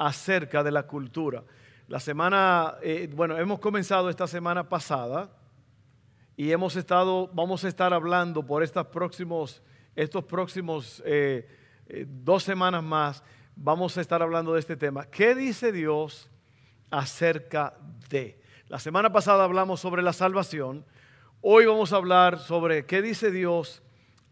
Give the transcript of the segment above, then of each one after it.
acerca de la cultura. La semana, eh, bueno, hemos comenzado esta semana pasada y hemos estado, vamos a estar hablando por estas próximos, estos próximos eh, eh, dos semanas más, vamos a estar hablando de este tema. ¿Qué dice Dios acerca de? La semana pasada hablamos sobre la salvación. Hoy vamos a hablar sobre qué dice Dios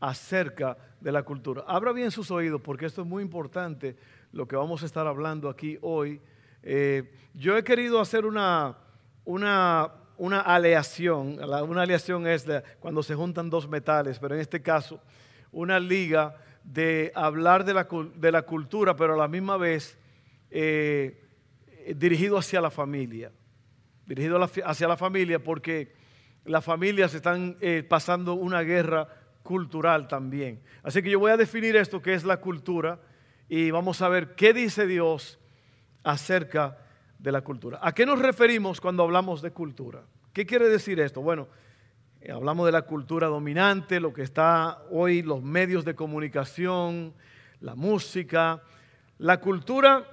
acerca de la cultura. Abra bien sus oídos porque esto es muy importante lo que vamos a estar hablando aquí hoy. Eh, yo he querido hacer una, una, una aleación. Una aleación es cuando se juntan dos metales, pero en este caso una liga de hablar de la, de la cultura, pero a la misma vez eh, dirigido hacia la familia. Dirigido hacia la familia porque las familias están eh, pasando una guerra cultural también. Así que yo voy a definir esto que es la cultura y vamos a ver qué dice Dios acerca de la cultura. ¿A qué nos referimos cuando hablamos de cultura? ¿Qué quiere decir esto? Bueno, eh, hablamos de la cultura dominante, lo que está hoy, los medios de comunicación, la música. La cultura,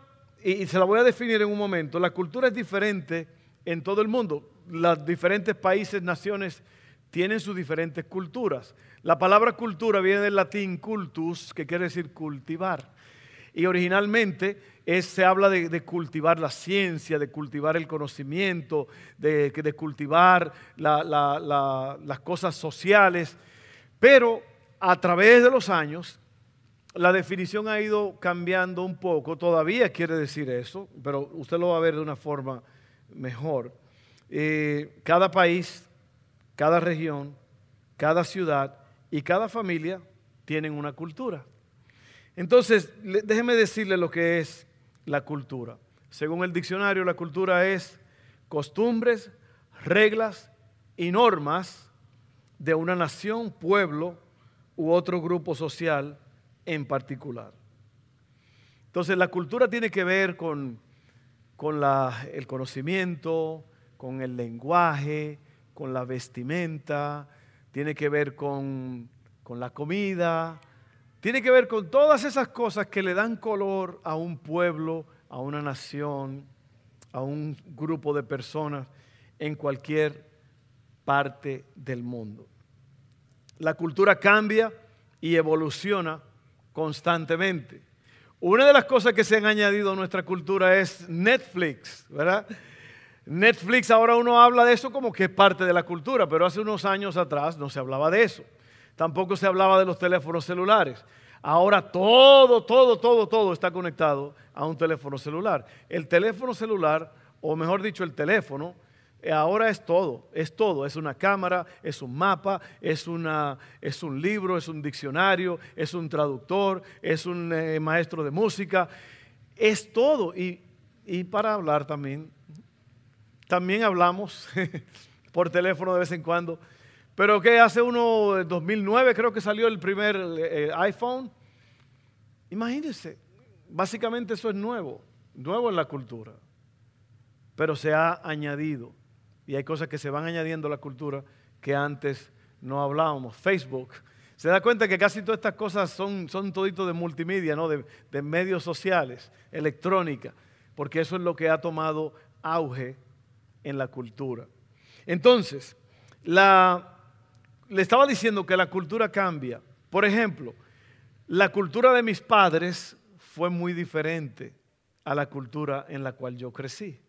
y se la voy a definir en un momento, la cultura es diferente en todo el mundo. Los diferentes países, naciones tienen sus diferentes culturas. La palabra cultura viene del latín cultus, que quiere decir cultivar. Y originalmente se habla de, cultivar la ciencia, de cultivar el conocimiento, de, de cultivar las cosas sociales. Pero a través de los años, la definición ha ido cambiando un poco. Todavía quiere decir eso, pero usted lo va a ver de una forma mejor. Eh, cada país, cada región, cada ciudad y cada familia tienen una cultura. Entonces, déjeme decirle lo que es la cultura. Según el diccionario, la cultura es costumbres, reglas y normas de una nación, pueblo u otro grupo social en particular. Entonces, la cultura tiene que ver con, el conocimiento, con el lenguaje, con la vestimenta, tiene que ver con, con la comida, tiene que ver con todas esas cosas que le dan color a un pueblo, a una nación, a un grupo de personas en cualquier parte del mundo. La cultura cambia y evoluciona constantemente. Una de las cosas que se han añadido a nuestra cultura es Netflix, ¿verdad? Netflix ahora uno habla de eso como que es parte de la cultura, pero hace unos años atrás no se hablaba de eso. Tampoco se hablaba de los teléfonos celulares. Ahora todo, todo, todo, todo está conectado a un teléfono celular. El teléfono celular, o mejor dicho, el teléfono, eh, ahora es todo, es todo. Es una cámara, es un mapa, es, una, es un libro, es un diccionario, es un traductor, es un eh, maestro de música. Es todo. Y, y para hablar también, también hablamos por teléfono de vez en cuando pero que hace uno, 2009 creo que salió el primer eh, iPhone. Imagínense, básicamente eso es nuevo, nuevo en la cultura. Pero se ha añadido. Y hay cosas que se van añadiendo a la cultura que antes no hablábamos. Facebook. Se da cuenta que casi todas estas cosas son, son todito de multimedia, ¿no? de, de medios sociales, electrónica, porque eso es lo que ha tomado auge en la cultura. Entonces, la, le estaba diciendo que la cultura cambia. Por ejemplo, la cultura de mis padres fue muy diferente a la cultura en la cual yo crecí.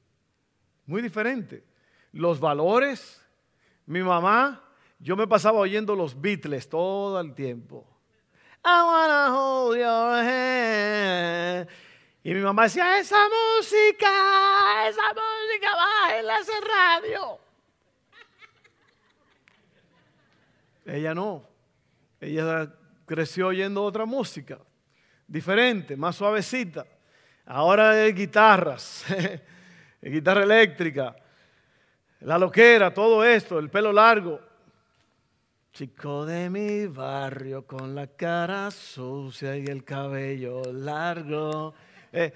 Muy diferente. Los valores, mi mamá, yo me pasaba oyendo los Beatles todo el tiempo. I wanna hold your. Y mi mamá decía, esa música, esa música, en ese radio. Ella no. Ella creció oyendo otra música, diferente, más suavecita. ahora hay guitarras, guitarra eléctrica, la loquera, todo esto, el pelo largo. Chico de mi barrio con la cara sucia y el cabello largo. Eh,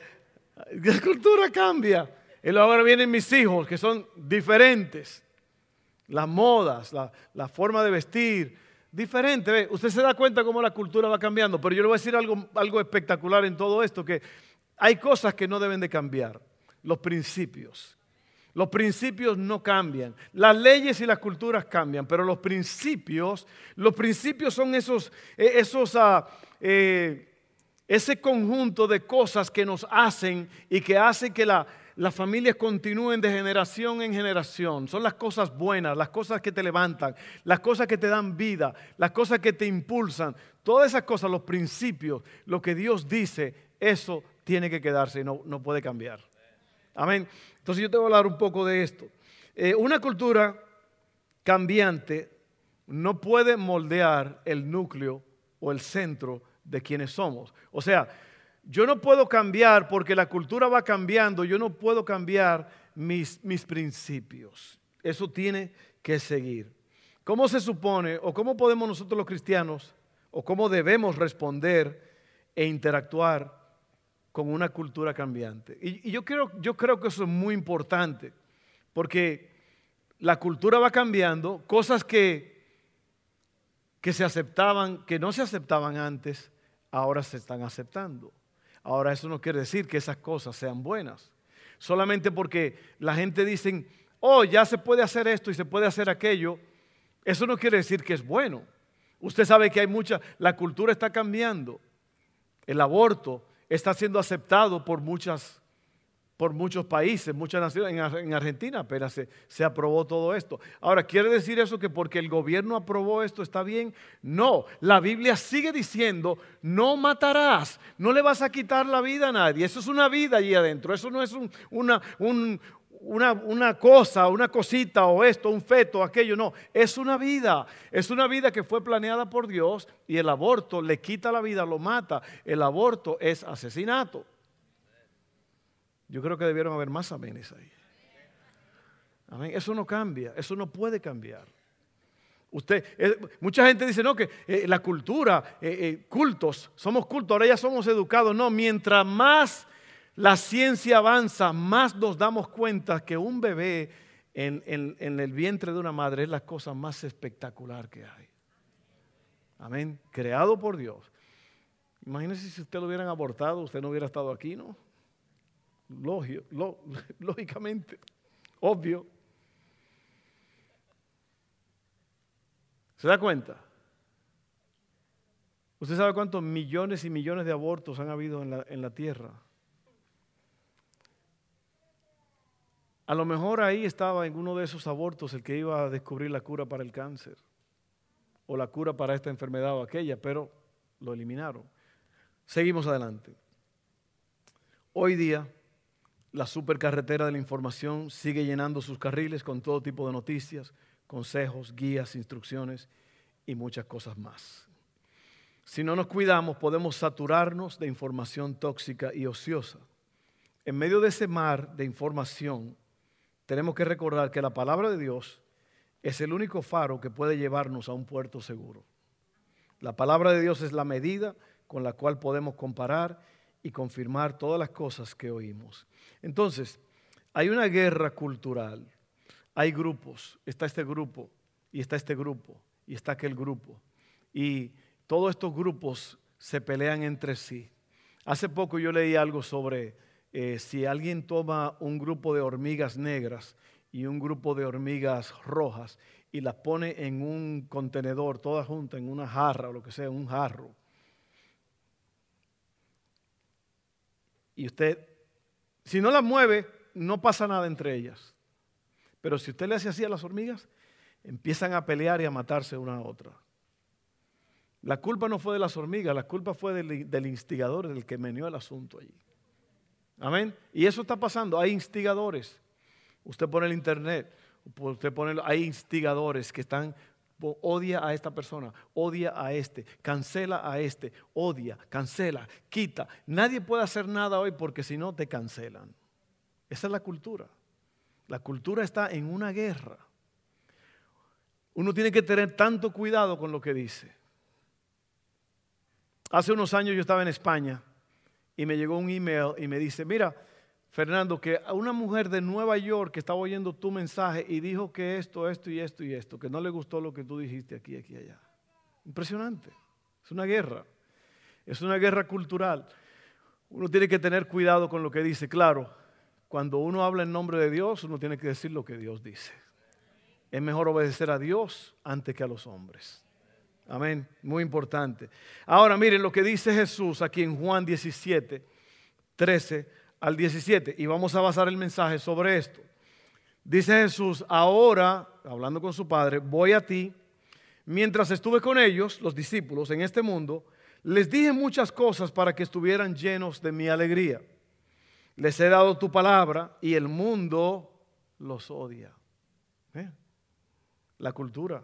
la cultura cambia. Y ahora vienen mis hijos que son diferentes. Las modas, la, forma de vestir, diferente. Usted se da cuenta cómo la cultura va cambiando, pero yo le voy a decir algo, algo espectacular en todo esto, que hay cosas que no deben de cambiar. Los principios. Los principios no cambian. Las leyes y las culturas cambian, pero los principios, los principios son esos, eh, esos ah, eh, ese conjunto de cosas que nos hacen y que hacen que la, las familias continúen de generación en generación. Son las cosas buenas, las cosas que te levantan, las cosas que te dan vida, las cosas que te impulsan. Todas esas cosas, los principios, lo que Dios dice, eso tiene que quedarse y no, no puede cambiar. Amén. Entonces yo te voy a hablar un poco de esto. Eh, una cultura cambiante no puede moldear el núcleo o el centro de quienes somos. O sea, yo no puedo cambiar porque la cultura va cambiando, yo no puedo cambiar mis, mis principios. Eso tiene que seguir. ¿Cómo se supone o cómo podemos nosotros los cristianos o cómo debemos responder e interactuar con una cultura cambiante. Y, yo, creo, yo creo que eso es muy importante, porque la cultura va cambiando, cosas que, que se aceptaban, que no se aceptaban antes, ahora se están aceptando. Ahora eso no quiere decir que esas cosas sean buenas. Solamente porque la gente dice, oh, ya se puede hacer esto y se puede hacer aquello, eso no quiere decir que es bueno. Usted sabe que hay mucha, la cultura está cambiando. El aborto está siendo aceptado por, muchas, por muchos países, muchas naciones. En, Argentina apenas se, se aprobó todo esto. Ahora, ¿quiere decir eso que porque el gobierno aprobó esto está bien? No, la Biblia sigue diciendo, no matarás, no le vas a quitar la vida a nadie. Eso es una vida allí adentro, eso no es una, un, una, cosa, una cosita o esto, un feto, aquello, no, es una vida, es una vida que fue planeada por Dios y el aborto le quita la vida, lo mata, el aborto es asesinato. Yo creo que debieron haber más amenes ahí. Amén. Eso no cambia, eso no puede cambiar. Usted, eh, mucha gente dice, no, que eh, la cultura, eh, cultos, somos cultos, ahora ya somos educados. No, mientras más la ciencia avanza, más nos damos cuenta que un bebé en, el vientre de una madre es la cosa más espectacular que hay. Amén. Creado por Dios. Imagínese si usted lo hubieran abortado, usted no hubiera estado aquí, ¿no? lógicamente, obvio. ¿Se da cuenta? ¿Usted sabe cuántos millones y millones de abortos han habido en la, en la tierra? A lo mejor ahí estaba en uno de esos abortos el que iba a descubrir la cura para el cáncer o la cura para esta enfermedad o aquella, pero lo eliminaron. Seguimos adelante. Hoy día la supercarretera de la información sigue llenando sus carriles con todo tipo de noticias, consejos, guías, instrucciones y muchas cosas más. Si no nos cuidamos, podemos saturarnos de información tóxica y ociosa. En medio de ese mar de información, tenemos que recordar que la palabra de Dios es el único faro que puede llevarnos a un puerto seguro. La palabra de Dios es la medida con la cual podemos comparar y confirmar todas las cosas que oímos. Entonces, hay una guerra cultural, hay grupos, está este grupo y está este grupo y está aquel grupo. Y todos estos grupos se pelean entre sí. Hace poco yo leí algo sobre eh, si alguien toma un grupo de hormigas negras y un grupo de hormigas rojas y las pone en un contenedor, todas juntas, en una jarra o lo que sea, un jarro, y usted, si no las mueve, no pasa nada entre ellas. Pero si usted le hace así a las hormigas, empiezan a pelear y a matarse una a otra. La culpa no fue de las hormigas, la culpa fue del, del instigador, del que meneó el asunto allí. Amén. Y eso está pasando. Hay instigadores. Usted pone el internet, usted pone, hay instigadores que están Odia a esta persona, odia a este, cancela a este, odia, cancela, quita. Nadie puede hacer nada hoy porque si no te cancelan. Esa es la cultura. La cultura está en una guerra. Uno tiene que tener tanto cuidado con lo que dice. Hace unos años yo estaba en España y me llegó un email y me dice, mira, Fernando, que una mujer de Nueva York que estaba oyendo tu mensaje y dijo que esto, esto y esto y esto, que no le gustó lo que tú dijiste aquí, aquí, allá. Impresionante. Es una guerra. Es una guerra cultural. Uno tiene que tener cuidado con lo que dice. Claro, cuando uno habla en nombre de Dios, uno tiene que decir lo que Dios dice. Es mejor obedecer a Dios antes que a los hombres. Amén. Muy importante. Ahora miren lo que dice Jesús aquí en Juan 17, 13 al 17 y vamos a basar el mensaje sobre esto. Dice Jesús, ahora, hablando con su Padre, voy a ti. Mientras estuve con ellos, los discípulos, en este mundo, les dije muchas cosas para que estuvieran llenos de mi alegría. Les he dado tu palabra y el mundo los odia. ¿Eh? La cultura.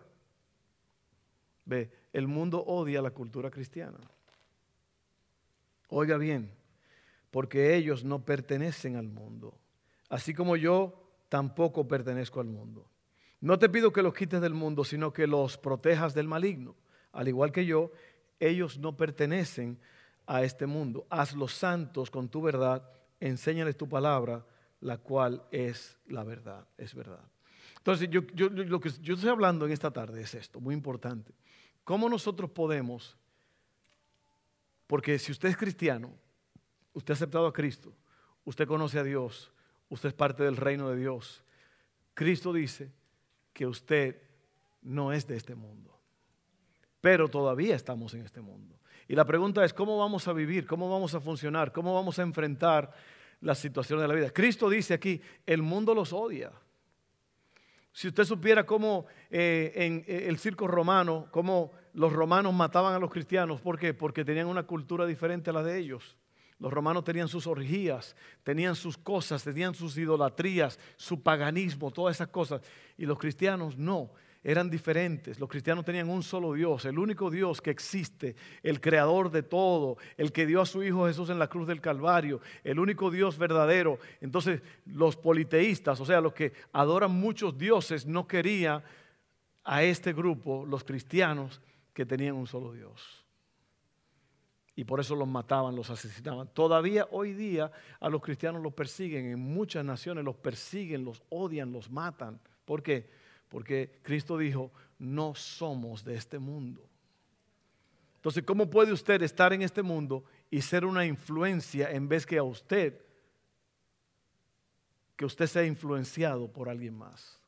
Ve, el mundo odia la cultura cristiana. Oiga bien, porque ellos no pertenecen al mundo, así como yo tampoco pertenezco al mundo. No te pido que los quites del mundo, sino que los protejas del maligno. Al igual que yo, ellos no pertenecen a este mundo. Hazlos santos con tu verdad, enséñales tu palabra, la cual es la verdad, es verdad. Entonces, yo, lo que yo estoy hablando en esta tarde es esto, muy importante. ¿Cómo nosotros podemos, porque si usted es cristiano, Usted ha aceptado a Cristo, usted conoce a Dios, usted es parte del reino de Dios. Cristo dice que usted no es de este mundo, pero todavía estamos en este mundo. Y la pregunta es, ¿cómo vamos a vivir? ¿Cómo vamos a funcionar? ¿Cómo vamos a enfrentar las situaciones de la vida? Cristo dice aquí, el mundo los odia. Si usted supiera cómo eh, en eh, el circo romano, cómo los romanos mataban a los cristianos, ¿por qué? Porque tenían una cultura diferente a la de ellos. Los romanos tenían sus orgías, tenían sus cosas, tenían sus idolatrías, su paganismo, todas esas cosas. Y los cristianos no, eran diferentes. Los cristianos tenían un solo Dios, el único Dios que existe, el creador de todo, el que dio a su Hijo Jesús en la cruz del Calvario, el único Dios verdadero. Entonces los politeístas, o sea, los que adoran muchos dioses, no querían a este grupo, los cristianos, que tenían un solo Dios y por eso los mataban, los asesinaban. Todavía hoy día a los cristianos los persiguen, en muchas naciones los persiguen, los odian, los matan. ¿Por qué? Porque Cristo dijo, no somos de este mundo. Entonces, ¿cómo puede usted estar en este mundo y ser una influencia en vez que a usted, que usted sea influenciado por alguien más?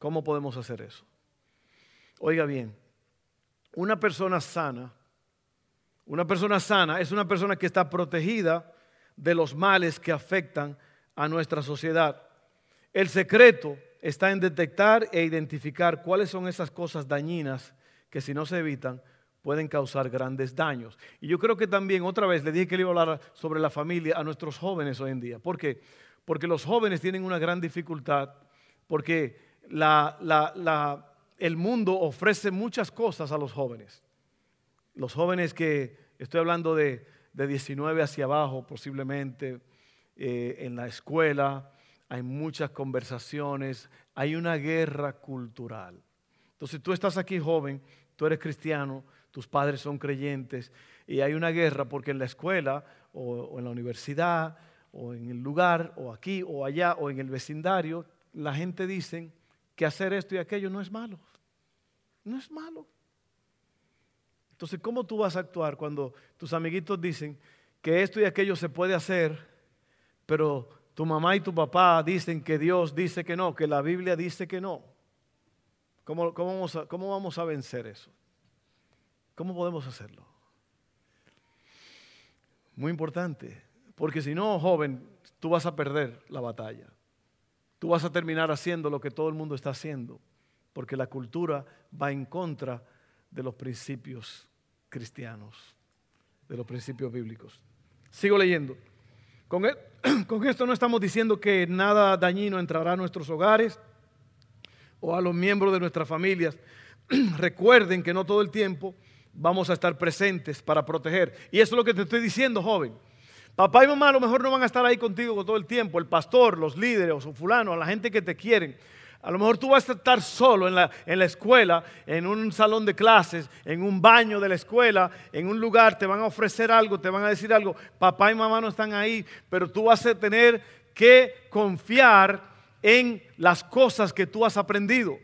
¿Cómo podemos hacer eso? Oiga bien, una persona sana una persona sana es una persona que está protegida de los males que afectan a nuestra sociedad. El secreto está en detectar e identificar cuáles son esas cosas dañinas que si no se evitan pueden causar grandes daños. Y yo creo que también, otra vez, le dije que le iba a hablar sobre la familia a nuestros jóvenes hoy en día. ¿Por qué? Porque los jóvenes tienen una gran dificultad, porque el mundo ofrece muchas cosas a los jóvenes. Los jóvenes que, estoy hablando de, 19 hacia abajo posiblemente, eh, en la escuela, hay muchas conversaciones, hay una guerra cultural. Entonces tú estás aquí joven, tú eres cristiano, tus padres son creyentes y hay una guerra porque en la escuela o, en la universidad o en el lugar o aquí o allá o en el vecindario, la gente dice que hacer esto y aquello no es malo. No es malo. Entonces, ¿cómo tú vas a actuar cuando tus amiguitos dicen que esto y aquello se puede hacer, pero tu mamá y tu papá dicen que Dios dice que no, que la Biblia dice que no? ¿Cómo, vamos, a, cómo vamos a vencer eso? ¿Cómo podemos hacerlo? Muy importante, porque si no, joven, tú vas a perder la batalla. Tú vas a terminar haciendo lo que todo el mundo está haciendo, porque la cultura va en contra de los principios cristianos, de los principios bíblicos. Sigo leyendo. Con, con esto no estamos diciendo que nada dañino entrará a nuestros hogares, o a los miembros de nuestras familias, recuerden que no todo el tiempo vamos a estar presentes para proteger. Y eso es lo que te estoy diciendo, joven. Papá y mamá a lo mejor no van a estar ahí contigo todo el tiempo, el pastor, los líderes o fulano, la gente que te quieren. A lo mejor tú vas a estar solo en la, en la, escuela, en un salón de clases, en un baño de la escuela, en un lugar, te van a ofrecer algo, te van a decir algo. Papá y mamá no están ahí, pero tú vas a tener que confiar en las cosas que tú has aprendido.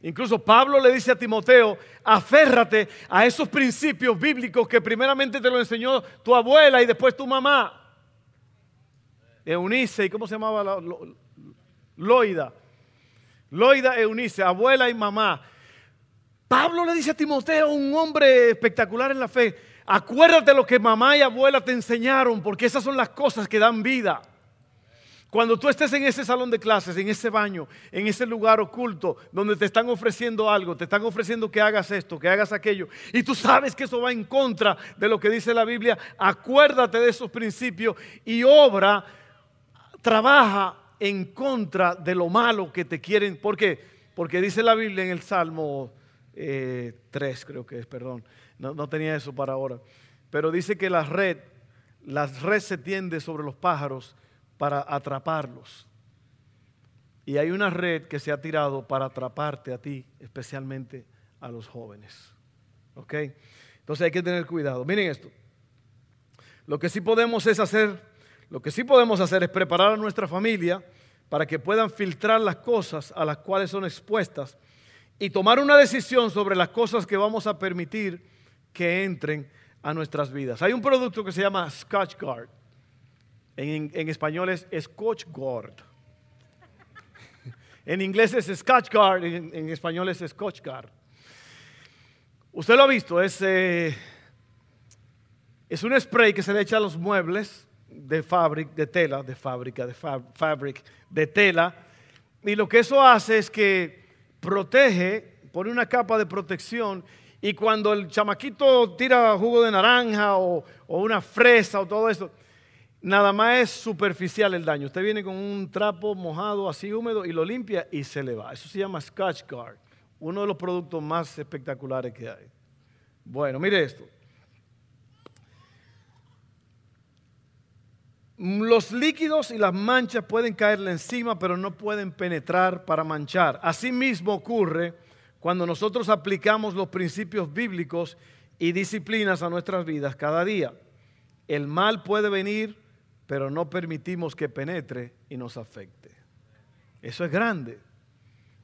Incluso Pablo le dice a Timoteo, aférrate a esos principios bíblicos que primeramente te lo enseñó tu abuela y después tu mamá. Eunice, ¿y cómo se llamaba? La, Loida. Loida Eunice, abuela y mamá. Pablo le dice a Timoteo, un hombre espectacular en la fe, acuérdate lo que mamá y abuela te enseñaron, porque esas son las cosas que dan vida. Cuando tú estés en ese salón de clases, en ese baño, en ese lugar oculto, donde te están ofreciendo algo, te están ofreciendo que hagas esto, que hagas aquello, y tú sabes que eso va en contra de lo que dice la Biblia, acuérdate de esos principios y obra, trabaja en contra de lo malo que te quieren. ¿Por qué? Porque dice la Biblia en el Salmo 3, eh, creo que es, perdón, no, no tenía eso para ahora, pero dice que la red, la red se tiende sobre los pájaros para atraparlos. Y hay una red que se ha tirado para atraparte a ti, especialmente a los jóvenes. ¿Ok? Entonces hay que tener cuidado. Miren esto. Lo que sí podemos es hacer, lo que sí podemos hacer es preparar a nuestra familia para que puedan filtrar las cosas a las cuales son expuestas y tomar una decisión sobre las cosas que vamos a permitir que entren a nuestras vidas. Hay un producto que se llama Scotch Guard. En, español es Scotch Guard. en inglés es Scotch Guard, en, español es Scotch Guard. Usted lo ha visto, es, eh, es un spray que se le echa a los muebles de fábrica, de tela, de fábrica, de fabric, de tela. Y lo que eso hace es que protege, pone una capa de protección y cuando el chamaquito tira jugo de naranja o, o una fresa o todo eso, nada más es superficial el daño. Usted viene con un trapo mojado, así húmedo, y lo limpia y se le va. Eso se llama Scotch Guard, uno de los productos más espectaculares que hay. Bueno, mire esto. Los líquidos y las manchas pueden caerle encima, pero no pueden penetrar para manchar. Asimismo ocurre cuando nosotros aplicamos los principios bíblicos y disciplinas a nuestras vidas cada día. El mal puede venir pero no permitimos que penetre y nos afecte. Eso es grande,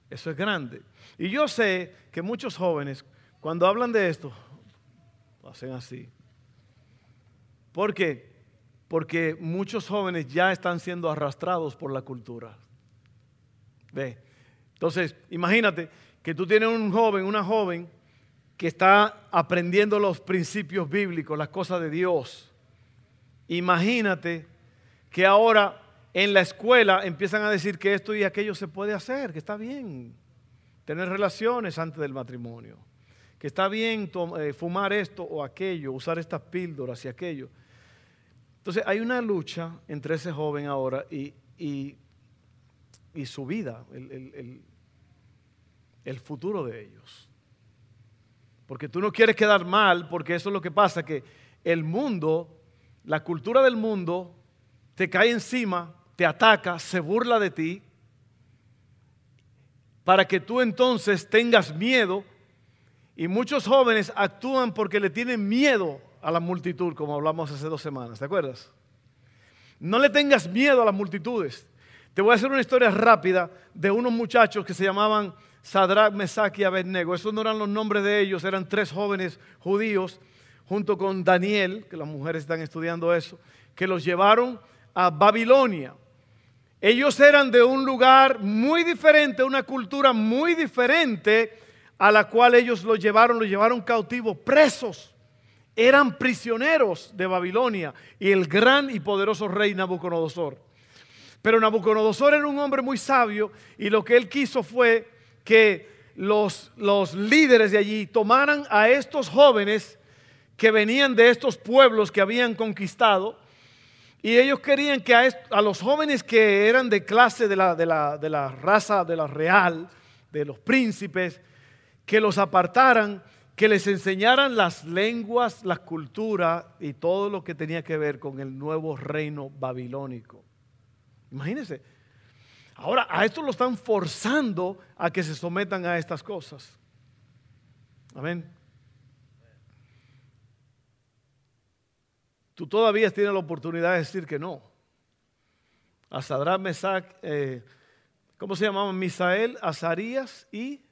eso es grande. Y yo sé que muchos jóvenes, cuando hablan de esto, hacen así. ¿Por qué? Porque muchos jóvenes ya están siendo arrastrados por la cultura. ¿Ve? Entonces, imagínate que tú tienes un joven, una joven, que está aprendiendo los principios bíblicos, las cosas de Dios Imagínate que ahora en la escuela empiezan a decir que esto y aquello se puede hacer, que está bien tener relaciones antes del matrimonio, que está bien eh, fumar esto o aquello, usar estas píldoras y aquello. Entonces hay una lucha entre ese joven ahora y, su vida, el, el futuro de ellos. Porque tú no quieres quedar mal, porque eso es lo que pasa, que el mundo la cultura del mundo te cae encima, te ataca, se burla de ti, para que tú entonces tengas miedo. Y muchos jóvenes actúan porque le tienen miedo a la multitud, como hablamos hace dos semanas, ¿te acuerdas? No le tengas miedo a las multitudes. Te voy a hacer una historia rápida de unos muchachos que se llamaban Sadrach, Mesach y Abednego. Esos no eran los nombres de ellos, eran tres jóvenes judíos junto con Daniel, que las mujeres están estudiando eso, que los llevaron a Babilonia. Ellos eran de un lugar muy diferente, una cultura muy diferente a la cual ellos los llevaron, los llevaron cautivos, presos. Eran prisioneros de Babilonia y el gran y poderoso rey Nabucodonosor. Pero Nabucodonosor era un hombre muy sabio y lo que él quiso fue que los, los líderes de allí tomaran a estos jóvenes que venían de estos pueblos que habían conquistado Y ellos querían que a, los jóvenes que eran de clase de la, de, la, de la raza, de la real, de los príncipes, que los apartaran, que les enseñaran las lenguas, la cultura y todo lo que tenía que ver con el nuevo reino babilónico. Imagínense. Ahora a esto lo están forzando a que se sometan a estas cosas. Amén. Tú todavía tienes la oportunidad de decir que no. A Sadrán, Mesac, eh, ¿cómo se llamaban? Misael, Azarías y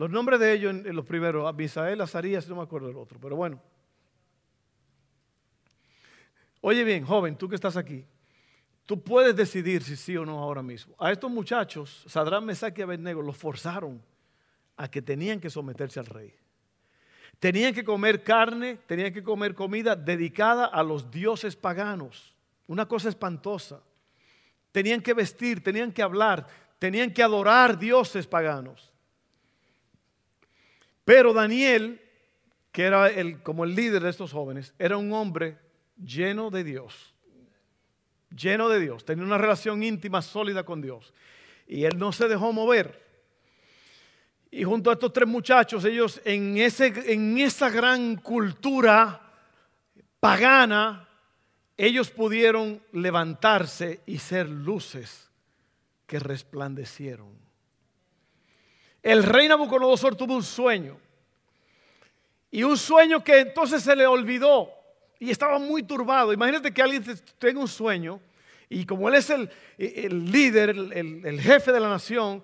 los nombres de ellos en, los primeros, Misael, Azarías, no me acuerdo del otro, pero bueno. Oye bien, joven, tú que estás aquí, tú puedes decidir si sí o no ahora mismo. A estos muchachos, Sadrán, Mesac y Abednego, los forzaron a que tenían que someterse al rey. Tenían que comer carne, tenían que comer comida dedicada a los dioses paganos. Una cosa espantosa. Tenían que vestir, tenían que hablar, tenían que adorar dioses paganos. Pero Daniel, que era el, como el líder de estos jóvenes, era un hombre lleno de Dios. Lleno de Dios. Tenía una relación íntima, sólida con Dios. Y él no se dejó mover. Y junto a estos tres muchachos, ellos en, ese, en esa gran cultura pagana, ellos pudieron levantarse y ser luces que resplandecieron. El rey Nabucodonosor tuvo un sueño. Y un sueño que entonces se le olvidó y estaba muy turbado. Imagínate que alguien tenga un sueño y como él es el, líder, el jefe de la nación,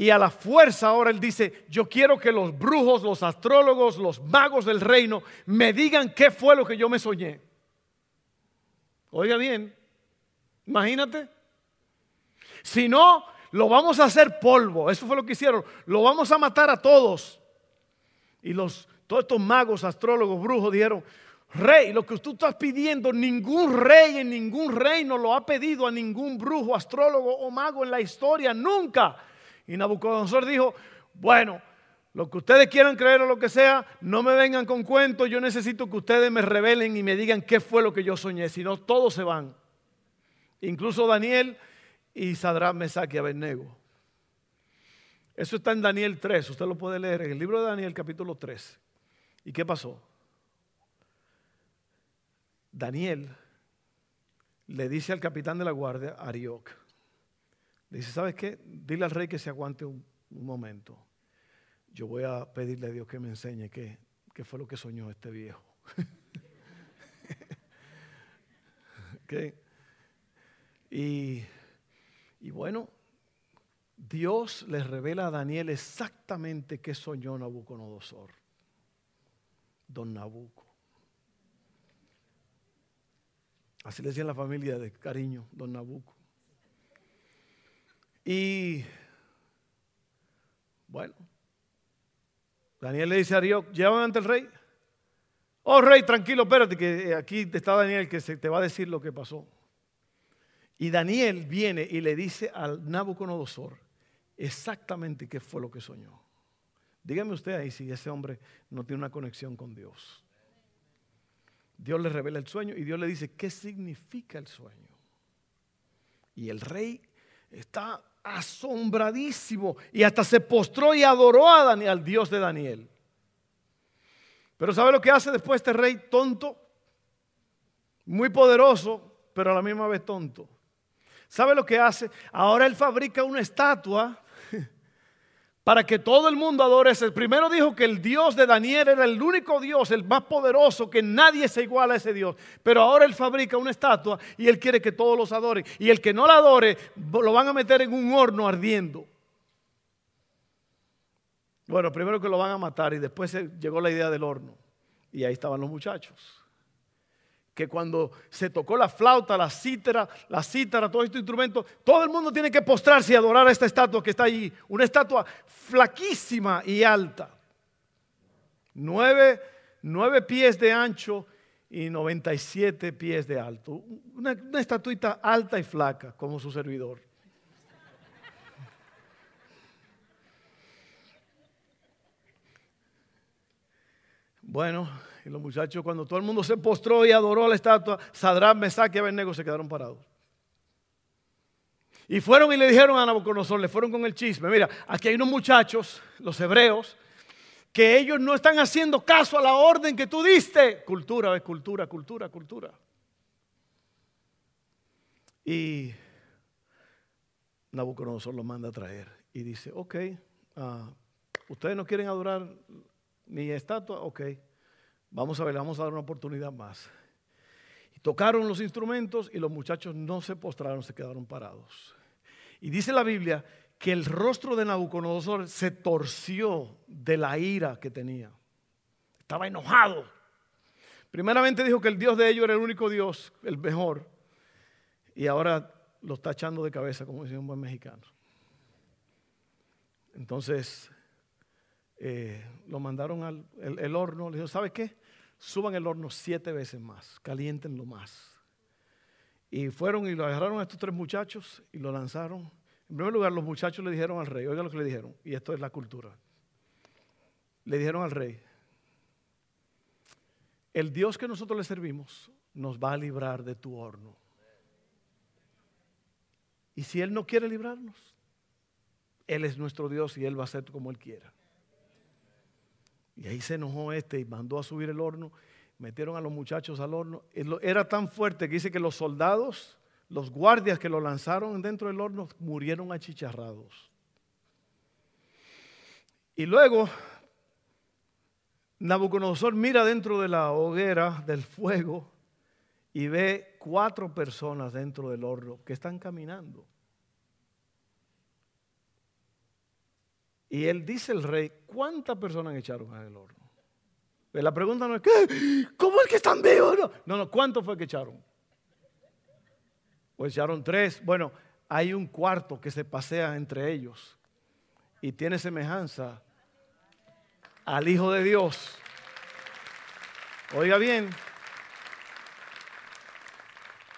y a la fuerza ahora él dice, yo quiero que los brujos, los astrólogos, los magos del reino me digan qué fue lo que yo me soñé. Oiga bien, imagínate. Si no, lo vamos a hacer polvo. Eso fue lo que hicieron. Lo vamos a matar a todos. Y los, todos estos magos, astrólogos, brujos dijeron, rey, lo que tú estás pidiendo, ningún rey en ningún reino lo ha pedido a ningún brujo, astrólogo o mago en la historia, nunca. Y Nabucodonosor dijo, bueno, lo que ustedes quieran creer o lo que sea, no me vengan con cuentos, yo necesito que ustedes me revelen y me digan qué fue lo que yo soñé, si no todos se van. Incluso Daniel y Sadrán, Mesach y Abednego. Eso está en Daniel 3, usted lo puede leer en el libro de Daniel capítulo 3. ¿Y qué pasó? Daniel le dice al capitán de la guardia, Arioc, Dice, ¿sabes qué? Dile al rey que se aguante un, momento. Yo voy a pedirle a Dios que me enseñe qué, qué fue lo que soñó este viejo. y, y bueno, Dios le revela a Daniel exactamente qué soñó Nabucodonosor. Don Nabuco. Así le decía la familia de cariño, Don Nabuco. Y bueno, Daniel le dice a Dios, llévame ante el rey. Oh rey, tranquilo, espérate, que aquí está Daniel que se te va a decir lo que pasó. Y Daniel viene y le dice al Nabucodonosor exactamente qué fue lo que soñó. Dígame usted ahí si ese hombre no tiene una conexión con Dios. Dios le revela el sueño y Dios le dice qué significa el sueño. Y el rey está asombradísimo y hasta se postró y adoró a Daniel, al Dios de Daniel. Pero ¿sabe lo que hace después este rey tonto? Muy poderoso, pero a la misma vez tonto. ¿Sabe lo que hace? Ahora él fabrica una estatua para que todo el mundo adore ese. Primero dijo que el Dios de Daniel era el único Dios, el más poderoso, que nadie se iguala a ese Dios. Pero ahora él fabrica una estatua y él quiere que todos los adoren. Y el que no la adore, lo van a meter en un horno ardiendo. Bueno, primero que lo van a matar y después llegó la idea del horno. Y ahí estaban los muchachos que cuando se tocó la flauta, la cítara, la cítara, todo este instrumento, todo el mundo tiene que postrarse y adorar a esta estatua que está allí. Una estatua flaquísima y alta. Nueve, nueve pies de ancho y 97 pies de alto. Una, una estatuita alta y flaca como su servidor. Bueno, Y los muchachos, cuando todo el mundo se postró y adoró a la estatua, Sadrán, Mesach y Abednego se quedaron parados. Y fueron y le dijeron a Nabucodonosor, le fueron con el chisme, mira, aquí hay unos muchachos, los hebreos, que ellos no están haciendo caso a la orden que tú diste. Cultura, cultura, cultura, cultura. Y Nabucodonosor lo manda a traer y dice, ok, ah, ustedes no quieren adorar mi estatua, ok, vamos a ver, vamos a dar una oportunidad más. Y tocaron los instrumentos y los muchachos no se postraron, se quedaron parados. Y dice la Biblia que el rostro de Nabucodonosor se torció de la ira que tenía. Estaba enojado. Primeramente dijo que el Dios de ellos era el único Dios, el mejor. Y ahora lo está echando de cabeza, como decía un buen mexicano. Entonces, eh, lo mandaron al el, horno. Le dijo, ¿sabe qué? Suban el horno siete veces más, calientenlo más. Y fueron y lo agarraron a estos tres muchachos y lo lanzaron. En primer lugar, los muchachos le dijeron al rey, oiga lo que le dijeron, y esto es la cultura. Le dijeron al rey, el Dios que nosotros le servimos nos va a librar de tu horno. Y si Él no quiere librarnos, Él es nuestro Dios y Él va a hacer como Él quiera. Y ahí se enojó este y mandó a subir el horno. Metieron a los muchachos al horno. Era tan fuerte que dice que los soldados, los guardias que lo lanzaron dentro del horno, murieron achicharrados. Y luego Nabucodonosor mira dentro de la hoguera del fuego y ve cuatro personas dentro del horno que están caminando. Y él dice el rey, ¿cuántas personas echaron en el horno? Pues la pregunta no es, ¿qué? ¿cómo es que están vivos? No, no, ¿cuántos fue que echaron? Pues echaron tres. Bueno, hay un cuarto que se pasea entre ellos y tiene semejanza al Hijo de Dios. Oiga bien,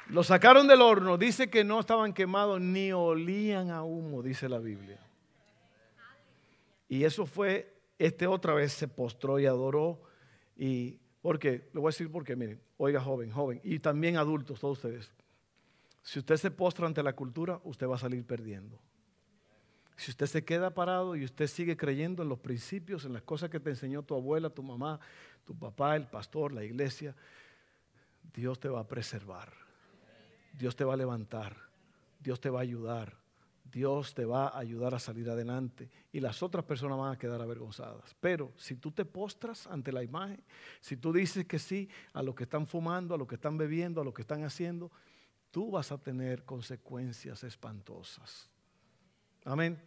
lo sacaron del horno, dice que no estaban quemados ni olían a humo, dice la Biblia. Y eso fue, este otra vez se postró y adoró. Y, ¿por qué? Le voy a decir por qué, miren, oiga joven, joven, y también adultos, todos ustedes. Si usted se postra ante la cultura, usted va a salir perdiendo. Si usted se queda parado y usted sigue creyendo en los principios, en las cosas que te enseñó tu abuela, tu mamá, tu papá, el pastor, la iglesia, Dios te va a preservar. Dios te va a levantar. Dios te va a ayudar. Dios te va a ayudar a salir adelante y las otras personas van a quedar avergonzadas. Pero si tú te postras ante la imagen, si tú dices que sí a lo que están fumando, a lo que están bebiendo, a lo que están haciendo, tú vas a tener consecuencias espantosas. Amén.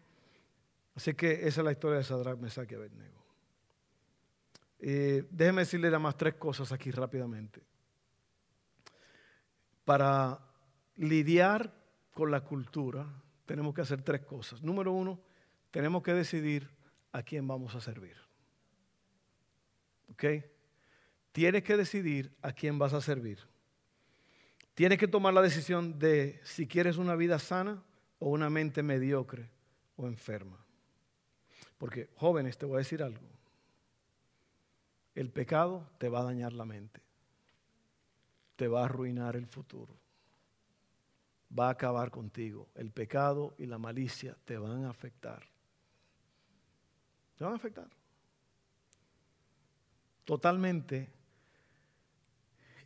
Así que esa es la historia de Sadrach, Mesach y Abednego. Eh, déjeme decirle nada más tres cosas aquí rápidamente. Para lidiar con la cultura, tenemos que hacer tres cosas. Número uno, tenemos que decidir a quién vamos a servir. ¿Ok? Tienes que decidir a quién vas a servir. Tienes que tomar la decisión de si quieres una vida sana o una mente mediocre o enferma. Porque, jóvenes, te voy a decir algo. El pecado te va a dañar la mente. Te va a arruinar el futuro va a acabar contigo. El pecado y la malicia te van a afectar. Te van a afectar. Totalmente.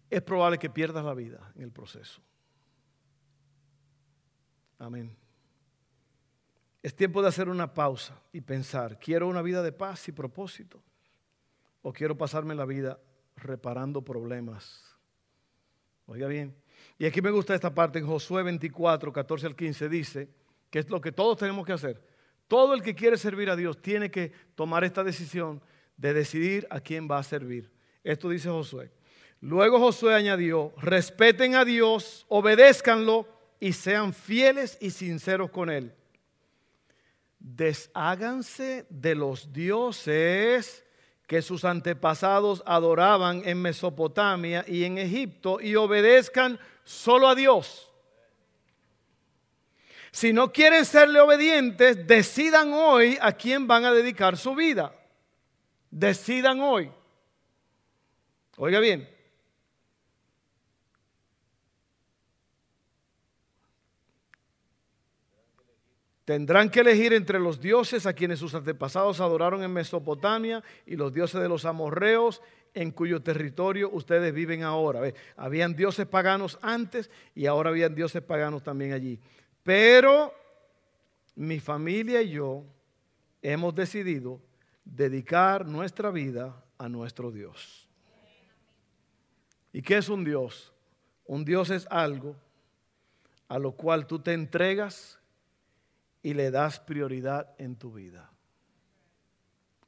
Es probable que pierdas la vida en el proceso. Amén. Es tiempo de hacer una pausa y pensar, ¿quiero una vida de paz y propósito? ¿O quiero pasarme la vida reparando problemas? Oiga bien, y aquí me gusta esta parte en Josué 24, 14 al 15, dice que es lo que todos tenemos que hacer. Todo el que quiere servir a Dios tiene que tomar esta decisión de decidir a quién va a servir. Esto dice Josué. Luego Josué añadió, respeten a Dios, obedézcanlo y sean fieles y sinceros con Él. Desháganse de los dioses que sus antepasados adoraban en Mesopotamia y en Egipto y obedezcan solo a Dios. Si no quieren serle obedientes, decidan hoy a quién van a dedicar su vida. Decidan hoy. Oiga bien, Tendrán que elegir entre los dioses a quienes sus antepasados adoraron en Mesopotamia y los dioses de los amorreos en cuyo territorio ustedes viven ahora. Habían dioses paganos antes y ahora habían dioses paganos también allí. Pero mi familia y yo hemos decidido dedicar nuestra vida a nuestro Dios. ¿Y qué es un Dios? Un Dios es algo a lo cual tú te entregas y le das prioridad en tu vida.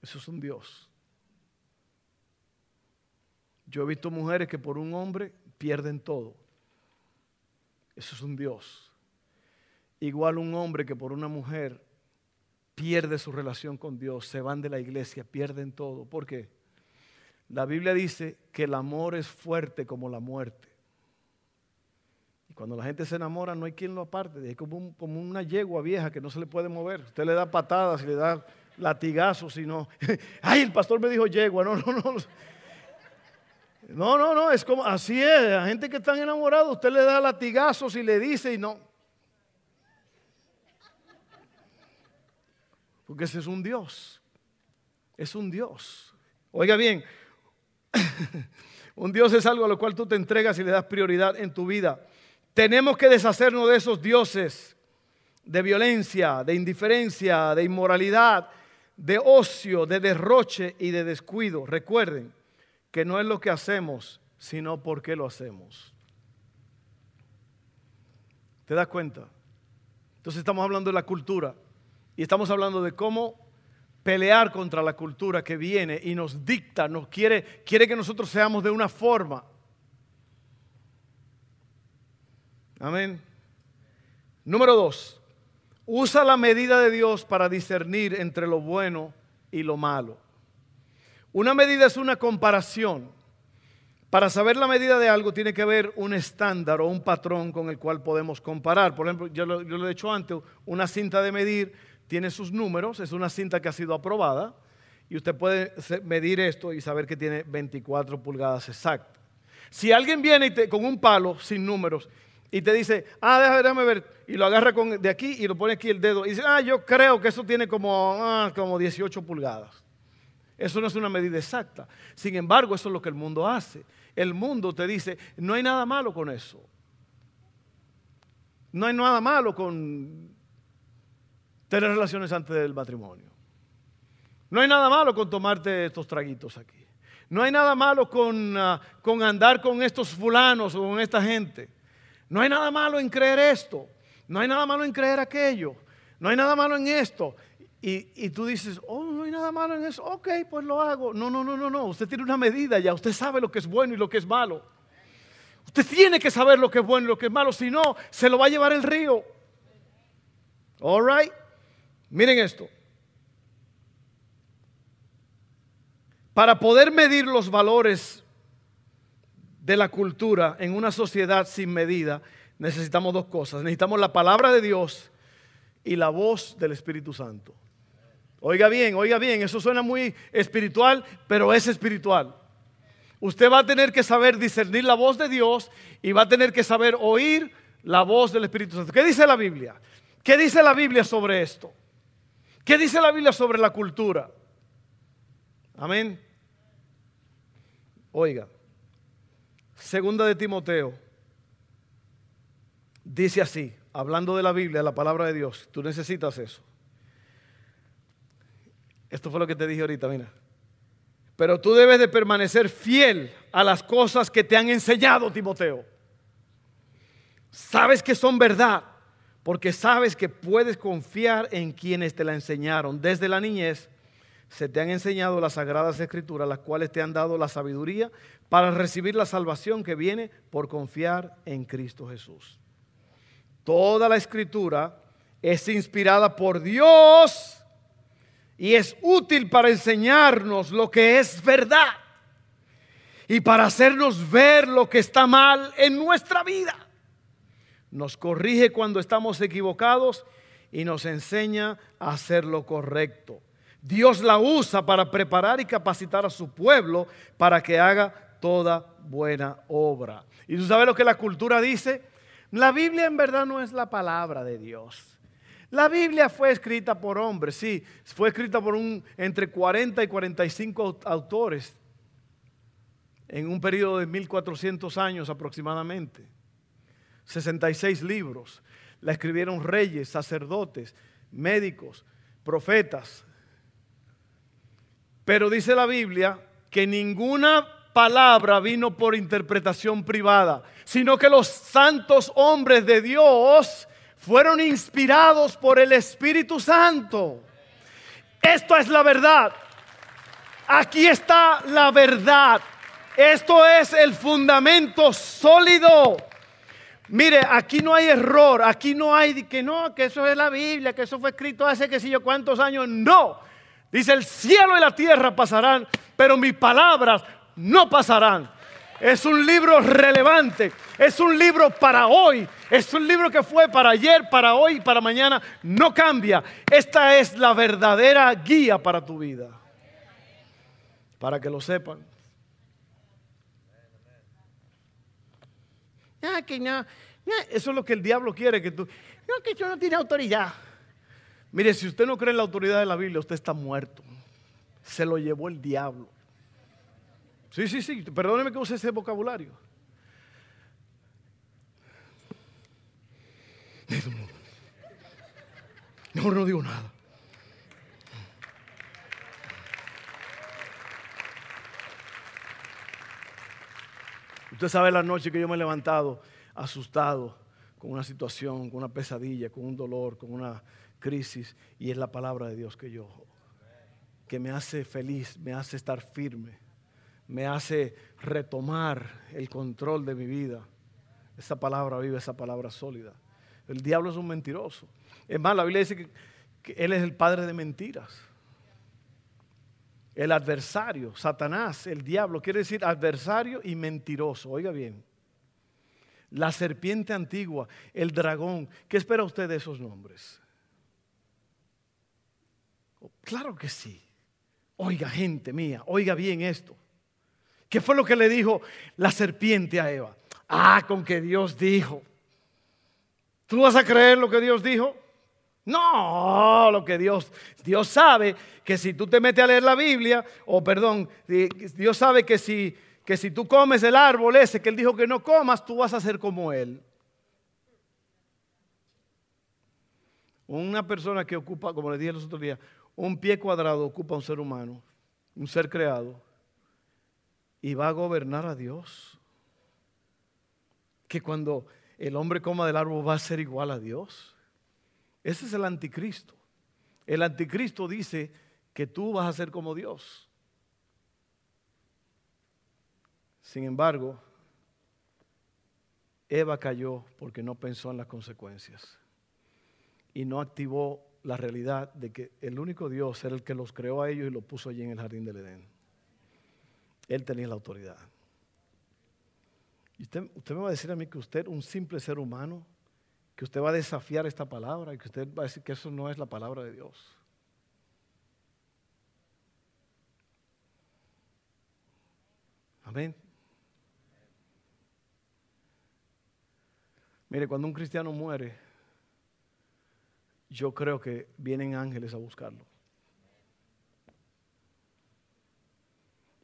Eso es un Dios. Yo he visto mujeres que por un hombre pierden todo. Eso es un Dios. Igual un hombre que por una mujer pierde su relación con Dios, se van de la iglesia, pierden todo. ¿Por qué? La Biblia dice que el amor es fuerte como la muerte. Y cuando la gente se enamora no hay quien lo aparte, es como, una yegua vieja que no se le puede mover. Usted le da patadas y le da latigazos y no. Ay, el pastor me dijo yegua, no, no, no. No, no, no, es como, así es, la gente que está enamorada, usted le da latigazos y le dice y no. Porque ese es un Dios, es un Dios. Oiga bien, un Dios es algo a lo cual tú te entregas y le das prioridad en tu vida. Tenemos que deshacernos de esos dioses de violencia, de indiferencia, de inmoralidad, de ocio, de derroche y de descuido. Recuerden que no es lo que hacemos, sino por qué lo hacemos. ¿Te das cuenta? Entonces estamos hablando de la cultura y estamos hablando de cómo pelear contra la cultura que viene y nos dicta, nos quiere, quiere que nosotros seamos de una forma. Amén. Número dos, usa la medida de Dios para discernir entre lo bueno y lo malo. Una medida es una comparación. Para saber la medida de algo tiene que haber un estándar o un patrón con el cual podemos comparar. Por ejemplo, yo lo, he dicho antes, una cinta de medir tiene sus números, es una cinta que ha sido aprobada y usted puede medir esto y saber que tiene 24 pulgadas exactas. Si alguien viene con un palo sin números y te dice, ah, déjame, ver, y lo agarra con, de aquí y lo pone aquí el dedo, y dice, ah, yo creo que eso tiene como, ah, como 18 pulgadas. Eso no es una medida exacta. Sin embargo, eso es lo que el mundo hace. El mundo te dice, no hay nada malo con eso. No hay nada malo con tener relaciones antes del matrimonio. No hay nada malo con tomarte estos traguitos aquí. No hay nada malo con, ah, con andar con estos fulanos o con esta gente. No hay nada malo en creer esto. No hay nada malo en creer aquello. No hay nada malo en esto. Y, tú dices, oh, no hay nada malo en eso. Ok, pues lo hago. No, no, no, no, no. Usted tiene una medida ya. Usted sabe lo que es bueno y lo que es malo. Usted tiene que saber lo que es bueno y lo que es malo. Si no, se lo va a llevar el río. All right. Miren esto. Para poder medir los valores de la cultura en una sociedad sin medida, necesitamos dos cosas. Necesitamos la palabra de Dios y la voz del Espíritu Santo. Oiga bien, oiga bien, eso suena muy espiritual, pero es espiritual. Usted va a tener que saber discernir la voz de Dios y va a tener que saber oír la voz del Espíritu Santo. ¿Qué dice la Biblia? ¿Qué dice la Biblia sobre esto? ¿Qué dice la Biblia sobre la cultura? Amén. Oiga. Segunda de Timoteo dice así, hablando de la Biblia, la palabra de Dios, tú necesitas eso. Esto fue lo que te dije ahorita, mira. Pero tú debes de permanecer fiel a las cosas que te han enseñado, Timoteo. Sabes que son verdad, porque sabes que puedes confiar en quienes te la enseñaron desde la niñez se te han enseñado las sagradas escrituras, las cuales te han dado la sabiduría para recibir la salvación que viene por confiar en Cristo Jesús. Toda la escritura es inspirada por Dios y es útil para enseñarnos lo que es verdad y para hacernos ver lo que está mal en nuestra vida. Nos corrige cuando estamos equivocados y nos enseña a hacer lo correcto. Dios la usa para preparar y capacitar a su pueblo para que haga toda buena obra. ¿Y tú sabes lo que la cultura dice? La Biblia en verdad no es la palabra de Dios. La Biblia fue escrita por hombres, sí, fue escrita por un, entre 40 y 45 autores en un periodo de 1400 años aproximadamente. 66 libros. La escribieron reyes, sacerdotes, médicos, profetas. Pero dice la Biblia que ninguna palabra vino por interpretación privada, sino que los santos hombres de Dios fueron inspirados por el Espíritu Santo. Esto es la verdad. Aquí está la verdad. Esto es el fundamento sólido. Mire, aquí no hay error, aquí no hay que no, que eso es la Biblia, que eso fue escrito hace que sé yo cuántos años. No. Dice, el cielo y la tierra pasarán, pero mis palabras no pasarán. Es un libro relevante, es un libro para hoy, es un libro que fue para ayer, para hoy, para mañana. No cambia. Esta es la verdadera guía para tu vida. Para que lo sepan. Ah, que no, eso es lo que el diablo quiere que tú. No, que yo no tiene autoridad. Mire, si usted no cree en la autoridad de la Biblia, usted está muerto. Se lo llevó el diablo. Sí, sí, sí, perdóneme que use ese vocabulario. Mejor no digo nada. Usted sabe la noche que yo me he levantado asustado con una situación, con una pesadilla, con un dolor, con una crisis, y es la palabra de Dios que yo, que me hace feliz, me hace estar firme me hace retomar el control de mi vida. Esa palabra viva, esa palabra sólida. El diablo es un mentiroso. Es más, la Biblia dice que, él es el padre de mentiras. El adversario, Satanás, el diablo, quiere decir adversario y mentiroso. Oiga bien. La serpiente antigua, el dragón. ¿Qué espera usted de esos nombres? Claro que sí. Oiga, gente mía, oiga bien esto. ¿Qué fue lo que le dijo la serpiente a Eva? Ah, con que Dios dijo. ¿Tú vas a creer lo que Dios dijo? No, lo que Dios, Dios sabe que si tú te metes a leer la Biblia, o perdón, Dios sabe que si, que si tú comes el árbol ese que Él dijo que no comas, tú vas a ser como Él. Una persona que ocupa, como le dije los otros días, un pie cuadrado ocupa un ser humano, un ser creado y va a gobernar a Dios. Que cuando el hombre coma del árbol va a ser igual a Dios. Ese es el anticristo. El anticristo dice que tú vas a ser como Dios. Sin embargo, Eva cayó porque no pensó en las consecuencias y no activó la realidad de que el único Dios era el que los creó a ellos y los puso allí en el jardín del Edén. Él tenía la autoridad. Y usted, usted me va a decir a mí que usted, un simple ser humano, que usted va a desafiar esta palabra y que usted va a decir que eso no es la palabra de Dios. Amén. Mire, cuando un cristiano muere, yo creo que vienen ángeles a buscarlo.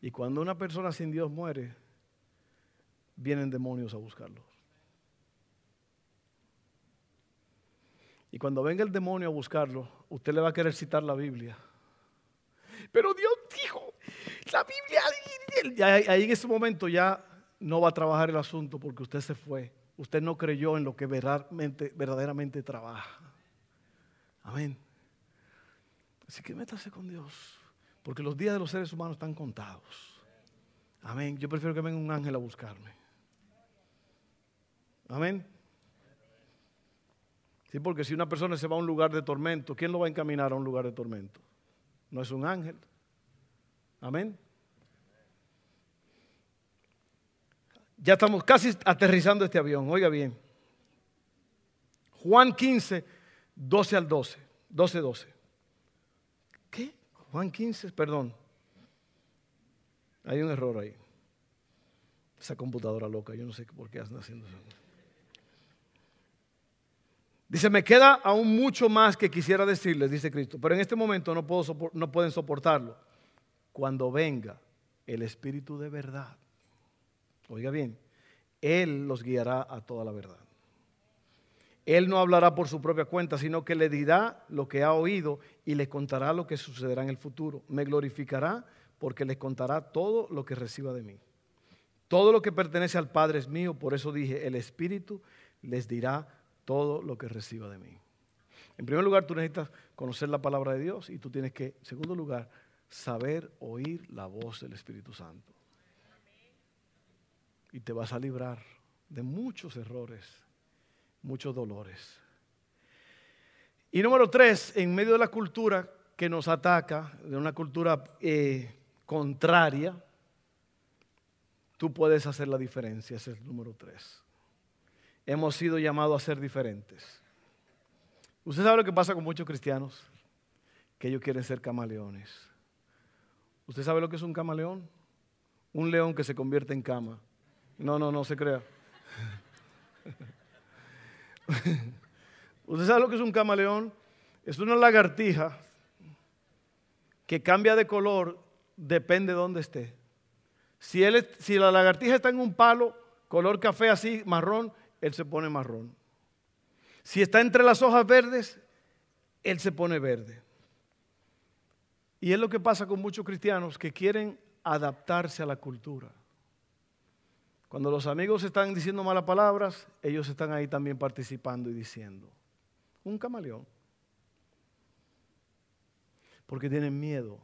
Y cuando una persona sin Dios muere, vienen demonios a buscarlo. Y cuando venga el demonio a buscarlo, usted le va a querer citar la Biblia. Pero Dios dijo, la Biblia, ahí en ese momento ya no va a trabajar el asunto porque usted se fue. Usted no creyó en lo que verdaderamente, verdaderamente trabaja. Amén. Así que métase con Dios. Porque los días de los seres humanos están contados. Amén. Yo prefiero que venga un ángel a buscarme. Amén. Sí, porque si una persona se va a un lugar de tormento, ¿quién lo va a encaminar a un lugar de tormento? No es un ángel. Amén. Ya estamos casi aterrizando este avión, oiga bien. Juan 15, 12 al 12, 12, 12. Juan 15, perdón. Hay un error ahí. Esa computadora loca, yo no sé por qué hacen haciendo eso. Dice, me queda aún mucho más que quisiera decirles, dice Cristo, pero en este momento no, puedo, no pueden soportarlo. Cuando venga el Espíritu de verdad, oiga bien, Él los guiará a toda la verdad. Él no hablará por su propia cuenta, sino que le dirá lo que ha oído y le contará lo que sucederá en el futuro. Me glorificará porque le contará todo lo que reciba de mí. Todo lo que pertenece al Padre es mío, por eso dije, el Espíritu les dirá todo lo que reciba de mí. En primer lugar, tú necesitas conocer la palabra de Dios y tú tienes que, en segundo lugar, saber oír la voz del Espíritu Santo. Y te vas a librar de muchos errores, muchos dolores. Y número tres, en medio de la cultura que nos ataca, de una cultura eh, contraria, tú puedes hacer la diferencia. Ese es el número tres. Hemos sido llamados a ser diferentes. Usted sabe lo que pasa con muchos cristianos, que ellos quieren ser camaleones. ¿Usted sabe lo que es un camaleón? Un león que se convierte en cama. No, no, no se crea. ¿Usted sabe lo que es un camaleón? Es una lagartija que cambia de color, depende de dónde esté. Si, si la lagartija está en un palo, color café así, marrón, él se pone marrón. Si está entre las hojas verdes, él se pone verde. Y es lo que pasa con muchos cristianos que quieren adaptarse a la cultura. Cuando los amigos están diciendo malas palabras, ellos están ahí también participando y diciendo. Un camaleón. Porque tienen miedo.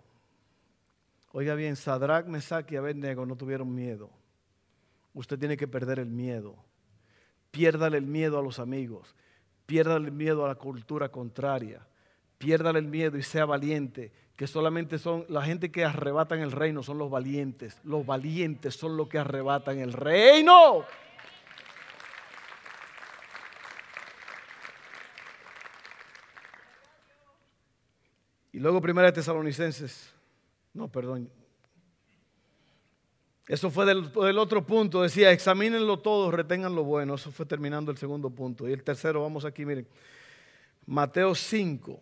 Oiga bien, Sadrach, Mesach y Abednego no tuvieron miedo. Usted tiene que perder el miedo. Piérdale el miedo a los amigos. Piérdale el miedo a la cultura contraria. Piérdale el miedo y sea valiente. Que solamente son la gente que arrebatan el reino, son los valientes. Los valientes son los que arrebatan el reino. Y luego primera de Tesalonicenses. No, perdón. Eso fue del, otro punto. Decía, examínenlo todo, retengan lo bueno. Eso fue terminando el segundo punto. Y el tercero, vamos aquí, miren. Mateo 5.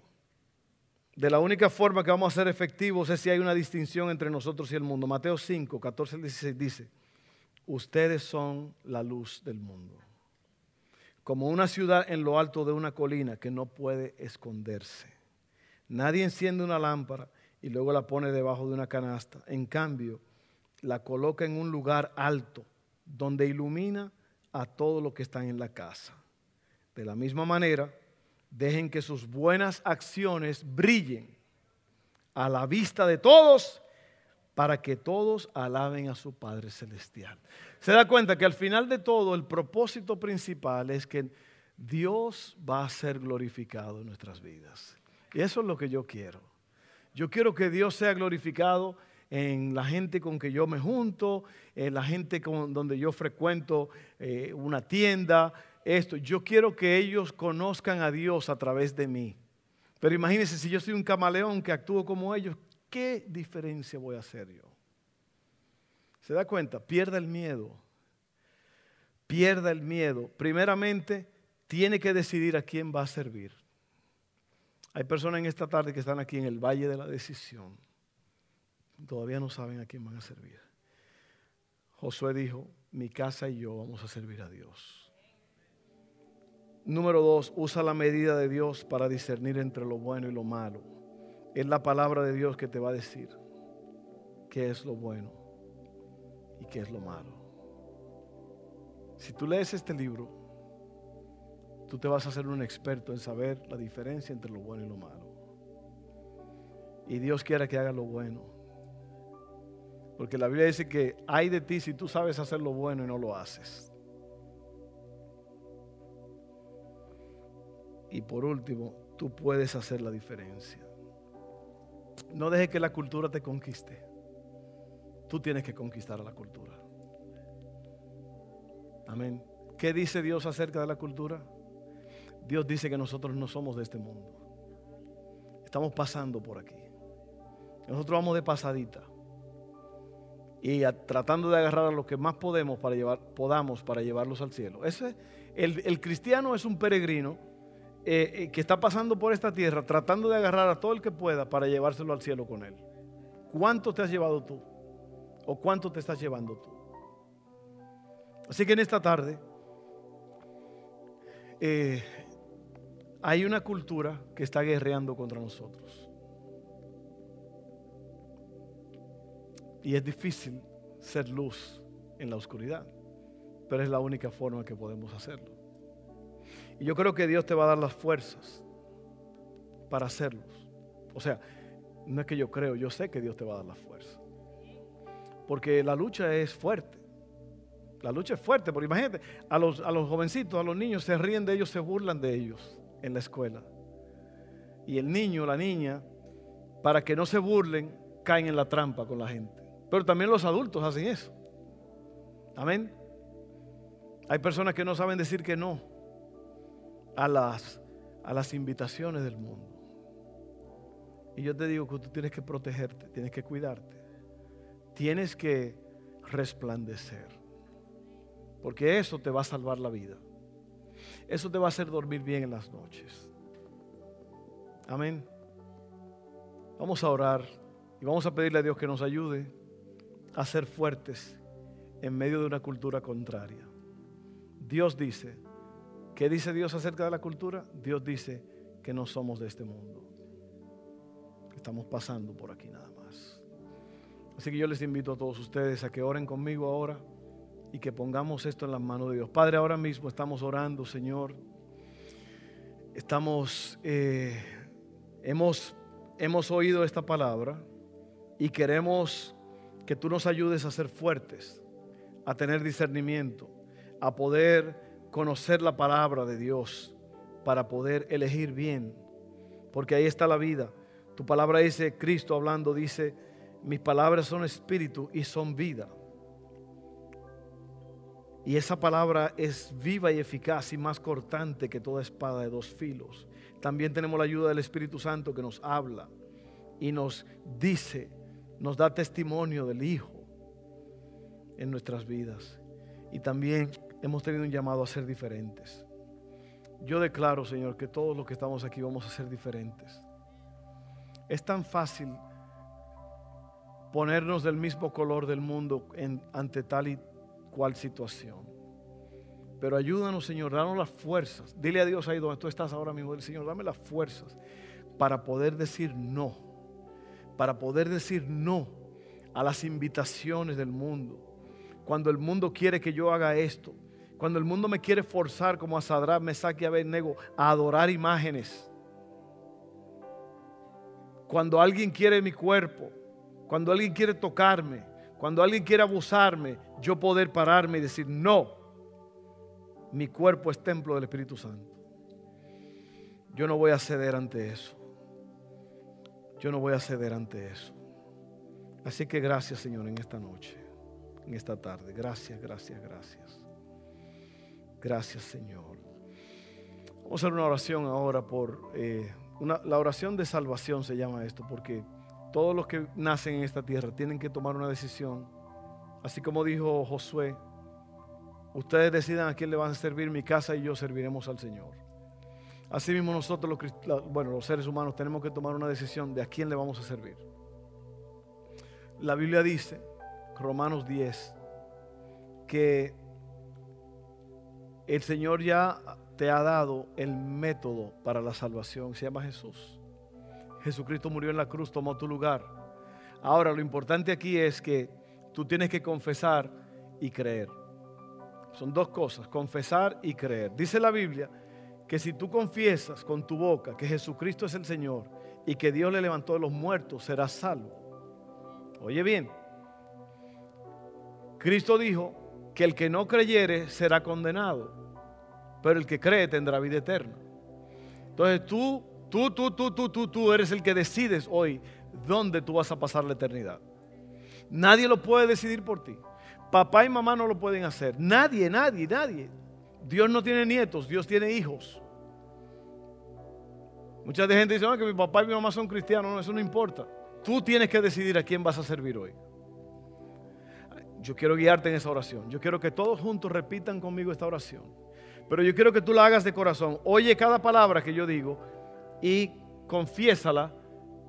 De la única forma que vamos a ser efectivos es si hay una distinción entre nosotros y el mundo. Mateo 5, 14 al 16 dice, ustedes son la luz del mundo. Como una ciudad en lo alto de una colina que no puede esconderse. Nadie enciende una lámpara y luego la pone debajo de una canasta. En cambio, la coloca en un lugar alto donde ilumina a todos los que están en la casa. De la misma manera, dejen que sus buenas acciones brillen a la vista de todos para que todos alaben a su Padre Celestial. Se da cuenta que al final de todo el propósito principal es que Dios va a ser glorificado en nuestras vidas. Y eso es lo que yo quiero. Yo quiero que Dios sea glorificado en la gente con que yo me junto, en la gente con donde yo frecuento eh, una tienda, esto. Yo quiero que ellos conozcan a Dios a través de mí. Pero imagínense, si yo soy un camaleón que actúo como ellos, ¿qué diferencia voy a hacer yo? ¿Se da cuenta? Pierda el miedo. Pierda el miedo. Primeramente, tiene que decidir a quién va a servir. Hay personas en esta tarde que están aquí en el Valle de la Decisión. Todavía no saben a quién van a servir. Josué dijo, mi casa y yo vamos a servir a Dios. Número dos, usa la medida de Dios para discernir entre lo bueno y lo malo. Es la palabra de Dios que te va a decir qué es lo bueno y qué es lo malo. Si tú lees este libro, tú te vas a hacer un experto en saber la diferencia entre lo bueno y lo malo. Y Dios quiere que hagas lo bueno. Porque la Biblia dice que hay de ti si tú sabes hacer lo bueno y no lo haces. Y por último, tú puedes hacer la diferencia. No dejes que la cultura te conquiste. Tú tienes que conquistar a la cultura. Amén. ¿Qué dice Dios acerca de la cultura? Dios dice que nosotros no somos de este mundo. Estamos pasando por aquí. Nosotros vamos de pasadita. y tratando de agarrar a lo que más podemos para llevar, podamos para llevarlos al cielo. Ese, el, cristiano es un peregrino eh, eh, que está pasando por esta tierra tratando de agarrar a todo el que pueda para llevárselo al cielo con él. ¿Cuánto te has llevado tú? ¿O cuánto te estás llevando tú? Así que en esta tarde eh, hay una cultura que está guerreando contra nosotros. Y es difícil ser luz en la oscuridad, pero es la única forma que podemos hacerlo. Y yo creo que Dios te va a dar las fuerzas para hacerlos. O sea, no es que yo creo, yo sé que Dios te va a dar las fuerzas. Porque la lucha es fuerte. La lucha es fuerte, porque imagínate, a los, a los jovencitos, a los niños se ríen de ellos, se burlan de ellos en la escuela. Y el niño, la niña, para que no se burlen, caen en la trampa con la gente. Pero también los adultos hacen eso. Amén. Hay personas que no saben decir que no a las, a las invitaciones del mundo. Y yo te digo que tú tienes que protegerte, tienes que cuidarte, tienes que resplandecer. Porque eso te va a salvar la vida. Eso te va a hacer dormir bien en las noches. Amén. Vamos a orar y vamos a pedirle a Dios que nos ayude a ser fuertes en medio de una cultura contraria. Dios dice, ¿qué dice Dios acerca de la cultura? Dios dice que no somos de este mundo. Estamos pasando por aquí nada más. Así que yo les invito a todos ustedes a que oren conmigo ahora y que pongamos esto en las manos de Dios. Padre, ahora mismo estamos orando, Señor. Estamos, eh, hemos, hemos oído esta palabra y queremos que tú nos ayudes a ser fuertes, a tener discernimiento, a poder conocer la palabra de Dios para poder elegir bien, porque ahí está la vida. Tu palabra dice, Cristo hablando, dice, mis palabras son espíritu y son vida. Y esa palabra es viva y eficaz y más cortante que toda espada de dos filos. También tenemos la ayuda del Espíritu Santo que nos habla y nos dice nos da testimonio del Hijo en nuestras vidas. Y también hemos tenido un llamado a ser diferentes. Yo declaro, Señor, que todos los que estamos aquí vamos a ser diferentes. Es tan fácil ponernos del mismo color del mundo ante tal y cual situación. Pero ayúdanos, Señor, danos las fuerzas. Dile a Dios ahí donde tú estás ahora mismo, Señor, dame las fuerzas para poder decir no para poder decir no a las invitaciones del mundo. Cuando el mundo quiere que yo haga esto, cuando el mundo me quiere forzar como a Sadrán, me saque a Abednego a adorar imágenes. Cuando alguien quiere mi cuerpo, cuando alguien quiere tocarme, cuando alguien quiere abusarme, yo poder pararme y decir, no, mi cuerpo es templo del Espíritu Santo. Yo no voy a ceder ante eso. Yo no voy a ceder ante eso. Así que gracias Señor en esta noche, en esta tarde. Gracias, gracias, gracias. Gracias Señor. Vamos a hacer una oración ahora por... Eh, la oración de salvación se llama esto, porque todos los que nacen en esta tierra tienen que tomar una decisión. Así como dijo Josué, ustedes decidan a quién le van a servir mi casa y yo serviremos al Señor. Asimismo nosotros los, bueno, los seres humanos tenemos que tomar una decisión de a quién le vamos a servir. La Biblia dice, Romanos 10, que el Señor ya te ha dado el método para la salvación, se llama Jesús. Jesucristo murió en la cruz, tomó tu lugar. Ahora, lo importante aquí es que tú tienes que confesar y creer. Son dos cosas, confesar y creer. Dice la Biblia que si tú confiesas con tu boca que Jesucristo es el Señor y que Dios le levantó de los muertos, serás salvo. Oye bien, Cristo dijo que el que no creyere será condenado, pero el que cree tendrá vida eterna. Entonces tú, tú, tú, tú, tú, tú, tú eres el que decides hoy dónde tú vas a pasar la eternidad. Nadie lo puede decidir por ti. Papá y mamá no lo pueden hacer. Nadie, nadie, nadie. Dios no tiene nietos, Dios tiene hijos. Mucha gente dice que mi papá y mi mamá son cristianos. No, eso no importa. Tú tienes que decidir a quién vas a servir hoy. Yo quiero guiarte en esa oración. Yo quiero que todos juntos repitan conmigo esta oración. Pero yo quiero que tú la hagas de corazón. Oye cada palabra que yo digo y confiésala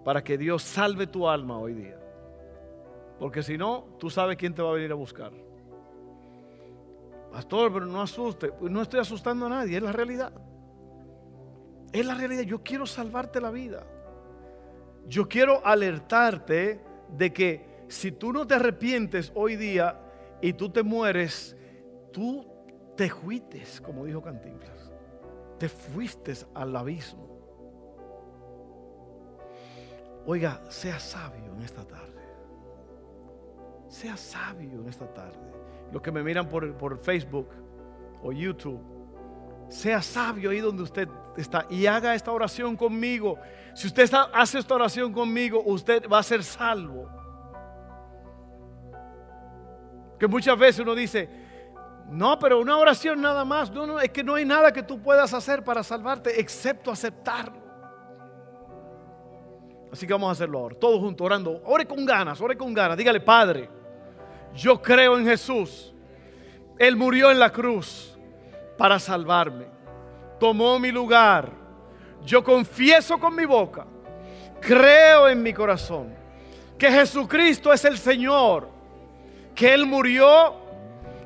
para que Dios salve tu alma hoy día. Porque si no, tú sabes quién te va a venir a buscar. Pastor, pero no asuste. No estoy asustando a nadie, es la realidad. Es la realidad. Yo quiero salvarte la vida. Yo quiero alertarte de que si tú no te arrepientes hoy día y tú te mueres, tú te fuites, como dijo Cantinflas. Te fuiste al abismo. Oiga, sea sabio en esta tarde. Sea sabio en esta tarde. Los que me miran por, por Facebook o YouTube, sea sabio ahí donde usted está y haga esta oración conmigo. Si usted hace esta oración conmigo, usted va a ser salvo. Que muchas veces uno dice, no, pero una oración nada más. No, no, es que no hay nada que tú puedas hacer para salvarte excepto aceptarlo. Así que vamos a hacerlo ahora, todos juntos, orando. Ore con ganas, ore con ganas. Dígale, Padre, yo creo en Jesús. Él murió en la cruz para salvarme. Tomó mi lugar. Yo confieso con mi boca, creo en mi corazón que Jesucristo es el Señor, que Él murió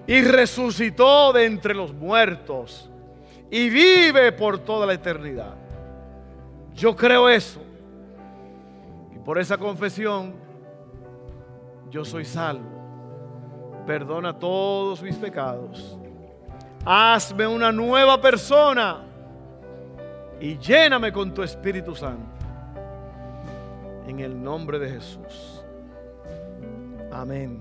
y resucitó de entre los muertos y vive por toda la eternidad. Yo creo eso. Por esa confesión, yo soy salvo. Perdona todos mis pecados. Hazme una nueva persona y lléname con tu Espíritu Santo. En el nombre de Jesús. Amén.